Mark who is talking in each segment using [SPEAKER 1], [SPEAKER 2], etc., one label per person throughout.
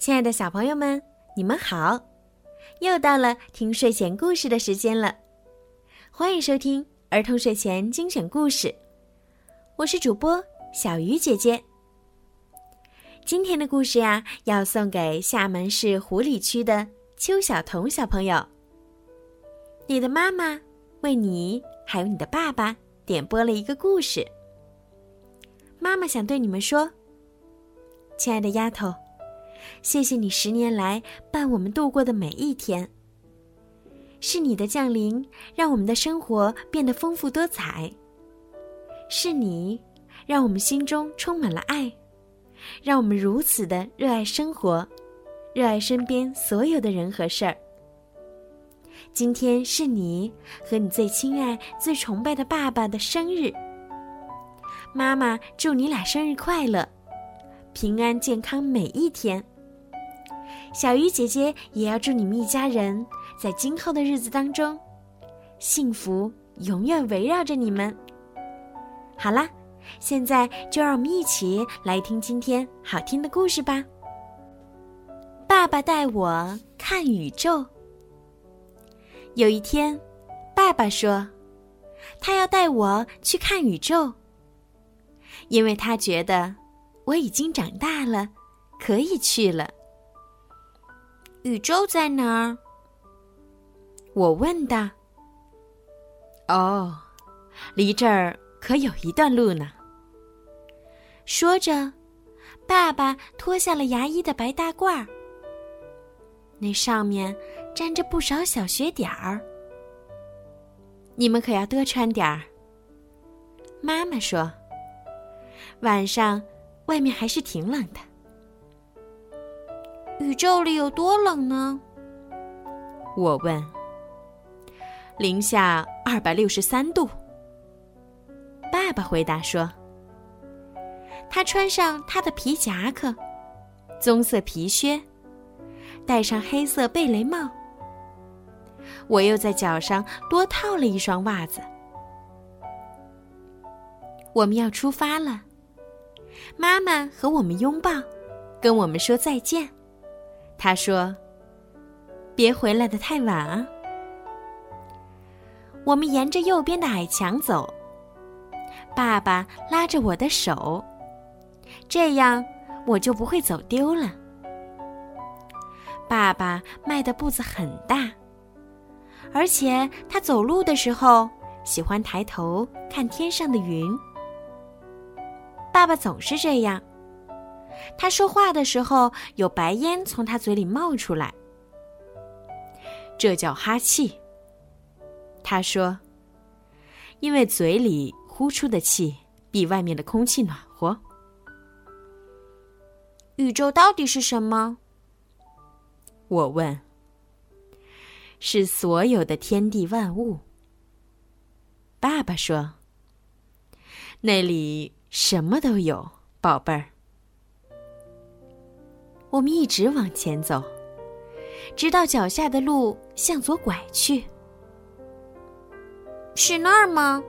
[SPEAKER 1] 亲爱的小朋友们，你们好！又到了听睡前故事的时间了，欢迎收听儿童睡前精选故事。我是主播小鱼姐姐。今天的故事呀，要送给厦门市湖里区的邱晓彤小朋友。你的妈妈为你还有你的爸爸点播了一个故事。妈妈想对你们说，亲爱的丫头。谢谢你十年来伴我们度过的每一天。是你的降临，让我们的生活变得丰富多彩。是你，让我们心中充满了爱，让我们如此的热爱生活，热爱身边所有的人和事儿。今天是你和你最亲爱、最崇拜的爸爸的生日。妈妈祝你俩生日快乐，平安健康每一天。小鱼姐姐也要祝你们一家人在今后的日子当中，幸福永远围绕着你们。好啦，现在就让我们一起来听今天好听的故事吧。爸爸带我看宇宙。有一天，爸爸说，他要带我去看宇宙，因为他觉得我已经长大了，可以去了。宇宙在哪儿？我问的。哦，离这儿可有一段路呢。说着，爸爸脱下了牙医的白大褂儿，那上面沾着不少小雪点儿。你们可要多穿点儿。妈妈说：“晚上外面还是挺冷的。”宇宙里有多冷呢？我问。零下二百六十三度。爸爸回答说：“他穿上他的皮夹克，棕色皮靴，戴上黑色贝雷帽。我又在脚上多套了一双袜子。我们要出发了。妈妈和我们拥抱，跟我们说再见。”他说：“别回来的太晚啊！”我们沿着右边的矮墙走。爸爸拉着我的手，这样我就不会走丢了。爸爸迈的步子很大，而且他走路的时候喜欢抬头看天上的云。爸爸总是这样。他说话的时候，有白烟从他嘴里冒出来，这叫哈气。他说：“因为嘴里呼出的气比外面的空气暖和。”宇宙到底是什么？我问。是所有的天地万物。爸爸说：“那里什么都有，宝贝儿。”我们一直往前走，直到脚下的路向左拐去。是那儿吗？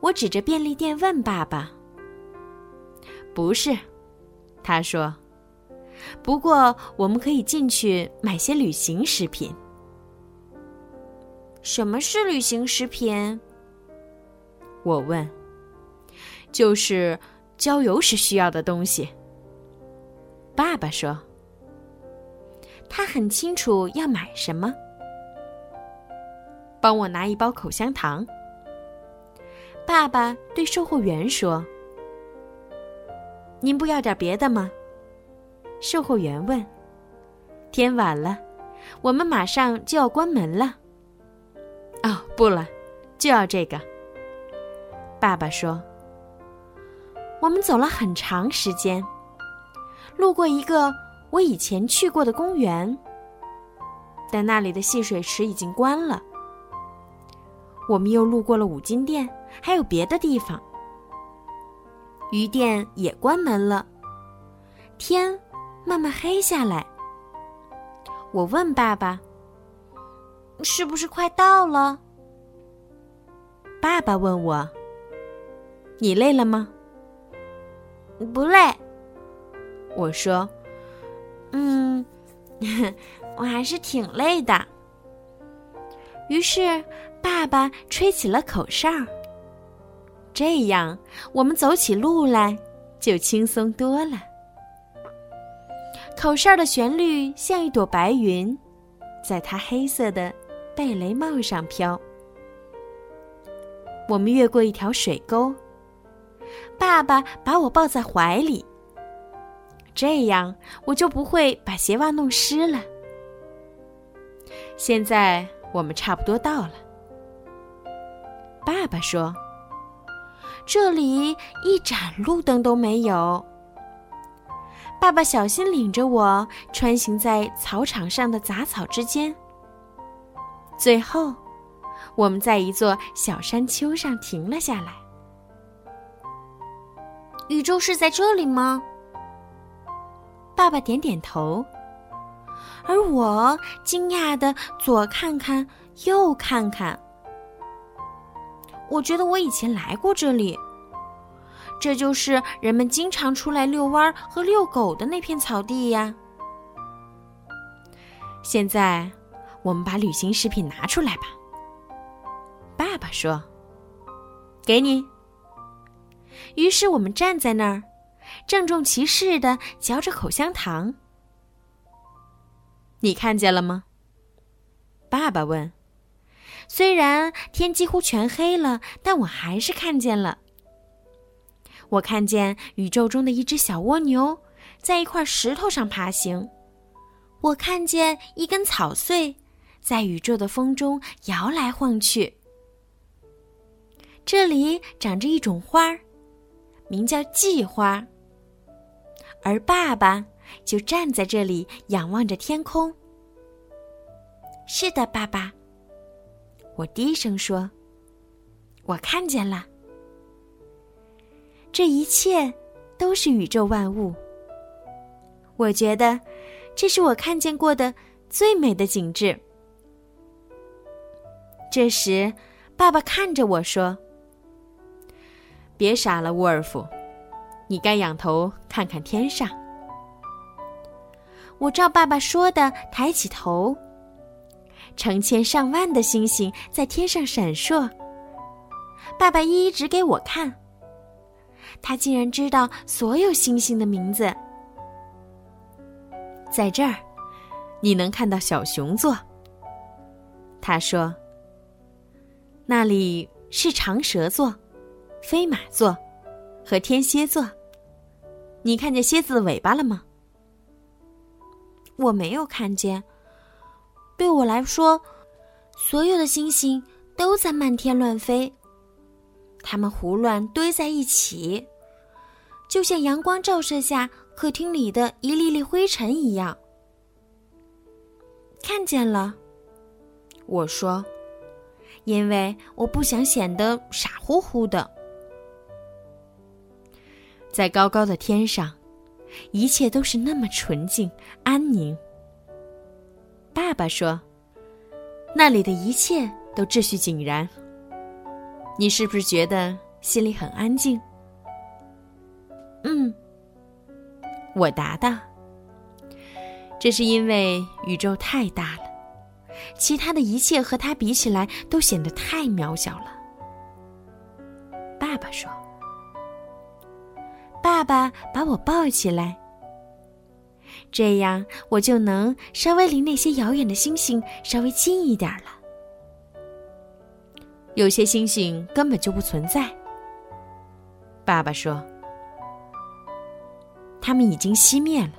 [SPEAKER 1] 我指着便利店问爸爸。不是，他说。不过我们可以进去买些旅行食品。什么是旅行食品？我问。就是郊游时需要的东西。爸爸说：“他很清楚要买什么。帮我拿一包口香糖。”爸爸对售货员说：“您不要点别的吗？”售货员问：“天晚了，我们马上就要关门了。”哦，不了，就要这个。爸爸说：“我们走了很长时间。”路过一个我以前去过的公园，但那里的戏水池已经关了。我们又路过了五金店，还有别的地方，鱼店也关门了。天慢慢黑下来。我问爸爸：“是不是快到了？”爸爸问我：“你累了吗？”不累。我说：“嗯 我还是挺累的。于是，爸爸吹起了口哨。这样，我们走起路来就轻松多了。口哨的旋律像一朵白云，在他黑色的贝雷帽上飘。我们越过一条水沟，爸爸把我抱在怀里，这样我就不会把鞋袜弄湿了。现在我们差不多到了，爸爸说：“这里一盏路灯都没有。”爸爸小心领着我穿行在草场上的杂草之间，最后，我们在一座小山丘上停了下来。宇宙是在这里吗？爸爸点点头，而我惊讶的左看看，右看看。我觉得我以前来过这里。这就是人们经常出来遛弯和遛狗的那片草地呀。现在，我们把旅行食品拿出来吧。爸爸说：“给你。”于是我们站在那儿，郑重其事的嚼着口香糖。你看见了吗？爸爸问。虽然天几乎全黑了，但我还是看见了。我看见宇宙中的一只小蜗牛在一块石头上爬行，我看见一根草穗在宇宙的风中摇来晃去。这里长着一种花儿，名叫季花。而爸爸就站在这里仰望着天空。是的，爸爸，我低声说：“我看见了。”这一切都是宇宙万物。我觉得，这是我看见过的最美的景致。这时，爸爸看着我说：“别傻了，沃尔夫，你该仰头看看天上。”我照爸爸说的抬起头，成千上万的星星在天上闪烁。爸爸一一指给我看。他竟然知道所有星星的名字。在这儿，你能看到小熊座。他说：“那里是长蛇座、飞马座和天蝎座。你看见蝎子的尾巴了吗？”我没有看见。对我来说，所有的星星都在漫天乱飞。它们胡乱堆在一起，就像阳光照射下客厅里的一粒粒灰尘一样。看见了，我说，因为我不想显得傻乎乎的。在高高的天上，一切都是那么纯净安宁。爸爸说，那里的一切都秩序井然。你是不是觉得心里很安静？嗯，我答道。这是因为宇宙太大了，其他的一切和它比起来都显得太渺小了。爸爸说：“爸爸把我抱起来，这样我就能稍微离那些遥远的星星稍微近一点了。”有些星星根本就不存在，爸爸说，它们已经熄灭了。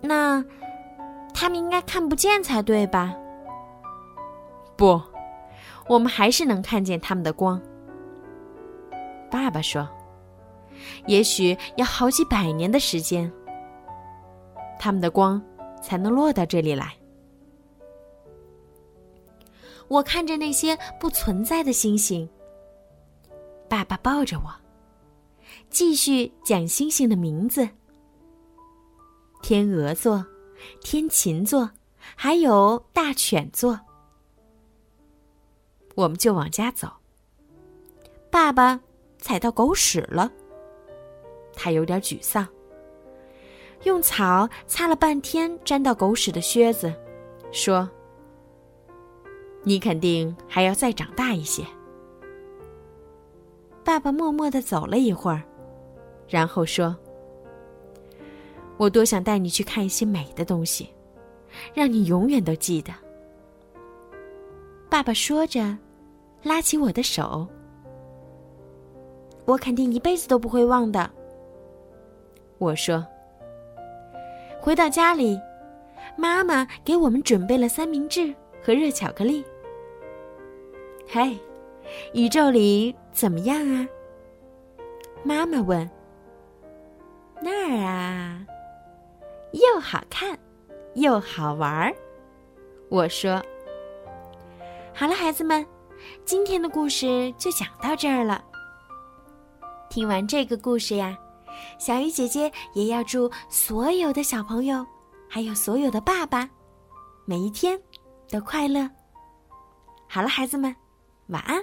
[SPEAKER 1] 那，他们应该看不见才对吧？不，我们还是能看见他们的光。爸爸说，也许要好几百年的时间，他们的光才能落到这里来。我看着那些不存在的星星。爸爸抱着我，继续讲星星的名字：天鹅座、天琴座，还有大犬座。我们就往家走。爸爸踩到狗屎了，他有点沮丧。用草擦了半天沾到狗屎的靴子，说：“你肯定还要再长大一些。”爸爸默默的走了一会儿，然后说：“我多想带你去看一些美的东西，让你永远都记得。”爸爸说着，拉起我的手。我肯定一辈子都不会忘的。我说。回到家里，妈妈给我们准备了三明治和热巧克力。嘿，宇宙里怎么样啊？妈妈问。那儿啊，又好看，又好玩儿。我说。好了，孩子们，今天的故事就讲到这儿了。听完这个故事呀。小鱼姐姐也要祝所有的小朋友，还有所有的爸爸，每一天都快乐。好了，孩子们，晚安。